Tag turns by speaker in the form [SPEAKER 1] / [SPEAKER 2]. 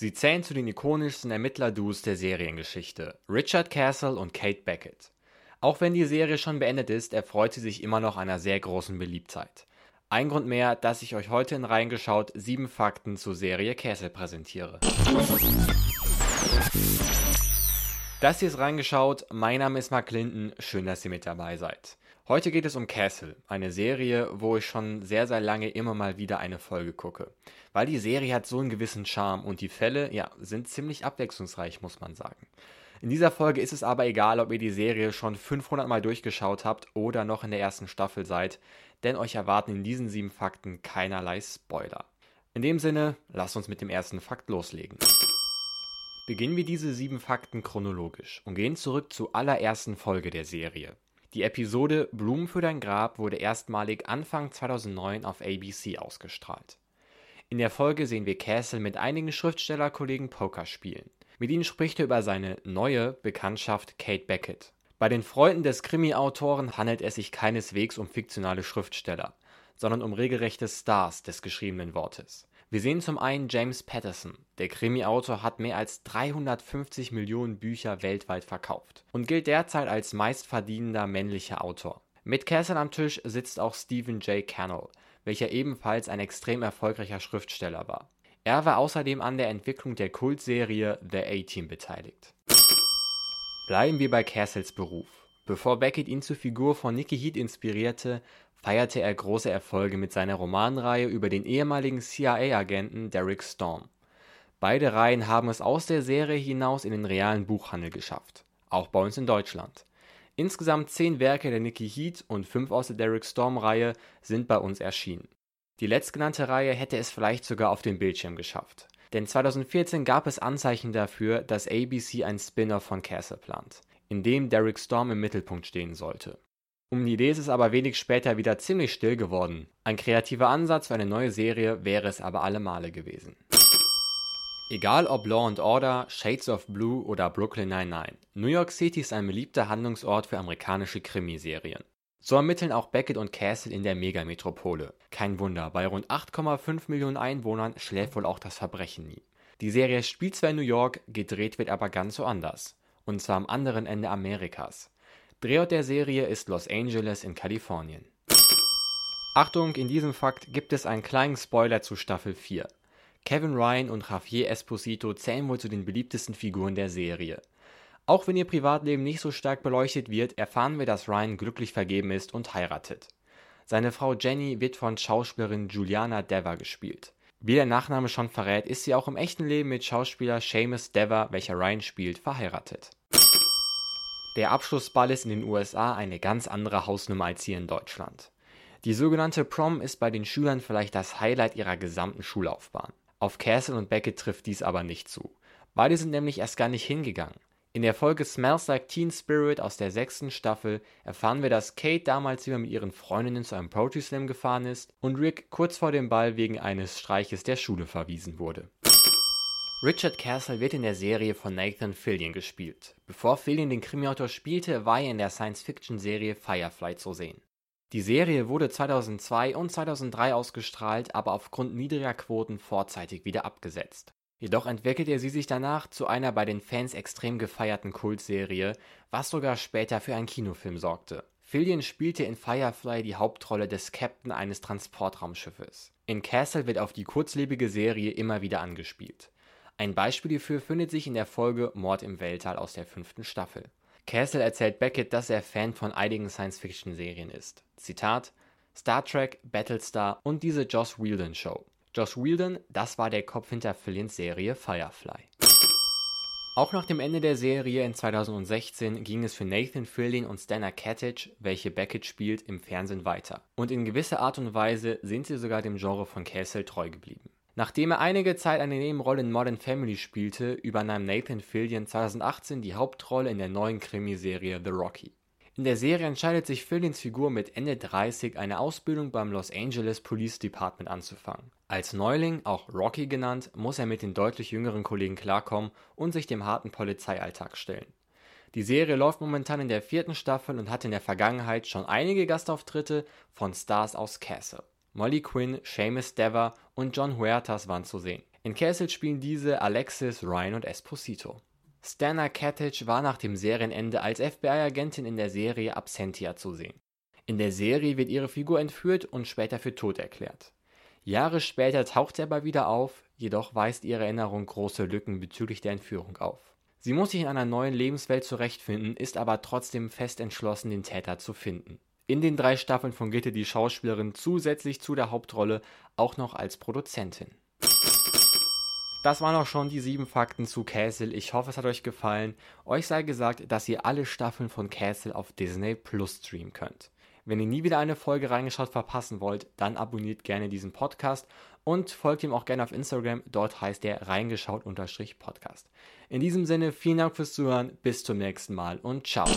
[SPEAKER 1] Sie zählen zu den ikonischsten Ermittler-Duos der Seriengeschichte, Richard Castle und Kate Beckett. Auch wenn die Serie schon beendet ist, erfreut sie sich immer noch einer sehr großen Beliebtheit. Ein Grund mehr, dass ich euch heute in Reingeschaut sieben Fakten zur Serie Castle präsentiere. Das hier ist Reingeschaut, mein Name ist Mark Clinton, schön, dass ihr mit dabei seid. Heute geht es um Castle, eine Serie, wo ich schon sehr, sehr lange immer mal wieder eine Folge gucke. Weil die Serie hat so einen gewissen Charme und die Fälle, ja, sind ziemlich abwechslungsreich, muss man sagen. In dieser Folge ist es aber egal, ob ihr die Serie schon 500 Mal durchgeschaut habt oder noch in der ersten Staffel seid, denn euch erwarten in diesen sieben Fakten keinerlei Spoiler. In dem Sinne, lasst uns mit dem ersten Fakt loslegen. Beginnen wir diese sieben Fakten chronologisch und gehen zurück zur allerersten Folge der Serie. Die Episode Blumen für dein Grab wurde erstmalig Anfang 2009 auf ABC ausgestrahlt. In der Folge sehen wir Castle mit einigen Schriftstellerkollegen Poker spielen. Mit ihnen spricht er über seine neue Bekanntschaft Kate Beckett. Bei den Freunden des Krimi-Autoren handelt es sich keineswegs um fiktionale Schriftsteller, sondern um regelrechte Stars des geschriebenen Wortes. Wir sehen zum einen James Patterson. Der Krimi-Autor hat mehr als 350 Millionen Bücher weltweit verkauft und gilt derzeit als meistverdienender männlicher Autor. Mit Castle am Tisch sitzt auch Stephen J. Cannell, welcher ebenfalls ein extrem erfolgreicher Schriftsteller war. Er war außerdem an der Entwicklung der Kultserie The A-Team beteiligt. Bleiben wir bei Castles Beruf. Bevor Beckett ihn zur Figur von Nicky Heat inspirierte, feierte er große Erfolge mit seiner Romanreihe über den ehemaligen CIA-Agenten Derek Storm. Beide Reihen haben es aus der Serie hinaus in den realen Buchhandel geschafft, auch bei uns in Deutschland. Insgesamt zehn Werke der Nicky Heat und fünf aus der Derek Storm-Reihe sind bei uns erschienen. Die letztgenannte Reihe hätte es vielleicht sogar auf den Bildschirm geschafft. Denn 2014 gab es Anzeichen dafür, dass ABC ein Spin-off von Castle plant, in dem Derek Storm im Mittelpunkt stehen sollte. Um die Idee ist es aber wenig später wieder ziemlich still geworden. Ein kreativer Ansatz für eine neue Serie wäre es aber alle Male gewesen. Egal ob Law and Order, Shades of Blue oder Brooklyn 99, New York City ist ein beliebter Handlungsort für amerikanische Krimiserien. So ermitteln auch Beckett und Castle in der Megametropole. Kein Wunder, bei rund 8,5 Millionen Einwohnern schläft wohl auch das Verbrechen nie. Die Serie spielt zwar in New York, gedreht wird aber ganz so anders. Und zwar am anderen Ende Amerikas. Drehort der Serie ist Los Angeles in Kalifornien. Achtung, in diesem Fakt gibt es einen kleinen Spoiler zu Staffel 4. Kevin Ryan und Javier Esposito zählen wohl zu den beliebtesten Figuren der Serie. Auch wenn ihr Privatleben nicht so stark beleuchtet wird, erfahren wir, dass Ryan glücklich vergeben ist und heiratet. Seine Frau Jenny wird von Schauspielerin Juliana Dever gespielt. Wie der Nachname schon verrät, ist sie auch im echten Leben mit Schauspieler Seamus Dever, welcher Ryan spielt, verheiratet. Der Abschlussball ist in den USA eine ganz andere Hausnummer als hier in Deutschland. Die sogenannte Prom ist bei den Schülern vielleicht das Highlight ihrer gesamten Schullaufbahn. Auf Castle und Beckett trifft dies aber nicht zu. Beide sind nämlich erst gar nicht hingegangen. In der Folge Smells Like Teen Spirit aus der sechsten Staffel erfahren wir, dass Kate damals wieder mit ihren Freundinnen zu einem Poetry Slam gefahren ist und Rick kurz vor dem Ball wegen eines Streiches der Schule verwiesen wurde. Richard Castle wird in der Serie von Nathan Fillion gespielt. Bevor Fillion den Krimiautor spielte, war er in der Science-Fiction-Serie Firefly zu sehen. Die Serie wurde 2002 und 2003 ausgestrahlt, aber aufgrund niedriger Quoten vorzeitig wieder abgesetzt. Jedoch entwickelte sie sich danach zu einer bei den Fans extrem gefeierten Kultserie, was sogar später für einen Kinofilm sorgte. Fillion spielte in Firefly die Hauptrolle des Captain eines Transportraumschiffes. In Castle wird auf die kurzlebige Serie immer wieder angespielt. Ein Beispiel hierfür findet sich in der Folge Mord im Weltall aus der fünften Staffel. Castle erzählt Beckett, dass er Fan von einigen Science-Fiction-Serien ist. Zitat: Star Trek, Battlestar und diese Joss Whedon Show. Joss Whedon, das war der Kopf hinter Fillions Serie Firefly. Auch nach dem Ende der Serie in 2016 ging es für Nathan Fillion und Stana Katic, welche Beckett spielt, im Fernsehen weiter. Und in gewisser Art und Weise sind sie sogar dem Genre von Castle treu geblieben. Nachdem er einige Zeit eine Nebenrolle in Modern Family spielte, übernahm Nathan Fillion 2018 die Hauptrolle in der neuen Krimiserie The Rocky. In der Serie entscheidet sich Fillions Figur mit Ende 30 eine Ausbildung beim Los Angeles Police Department anzufangen. Als Neuling, auch Rocky genannt, muss er mit den deutlich jüngeren Kollegen klarkommen und sich dem harten Polizeialltag stellen. Die Serie läuft momentan in der vierten Staffel und hat in der Vergangenheit schon einige Gastauftritte von Stars aus Castle. Molly Quinn, Seamus Dever und John Huertas waren zu sehen. In Castle spielen diese Alexis, Ryan und Esposito. Stana Katic war nach dem Serienende als FBI-Agentin in der Serie Absentia zu sehen. In der Serie wird ihre Figur entführt und später für tot erklärt. Jahre später taucht sie aber wieder auf, jedoch weist ihre Erinnerung große Lücken bezüglich der Entführung auf. Sie muss sich in einer neuen Lebenswelt zurechtfinden, ist aber trotzdem fest entschlossen, den Täter zu finden. In den drei Staffeln fungierte die Schauspielerin zusätzlich zu der Hauptrolle auch noch als Produzentin. Das waren auch schon die sieben Fakten zu Castle. Ich hoffe, es hat euch gefallen. Euch sei gesagt, dass ihr alle Staffeln von Castle auf Disney Plus streamen könnt. Wenn ihr nie wieder eine Folge reingeschaut verpassen wollt, dann abonniert gerne diesen Podcast und folgt ihm auch gerne auf Instagram. Dort heißt er reingeschaut-podcast. In diesem Sinne, vielen Dank fürs Zuhören. Bis zum nächsten Mal und ciao.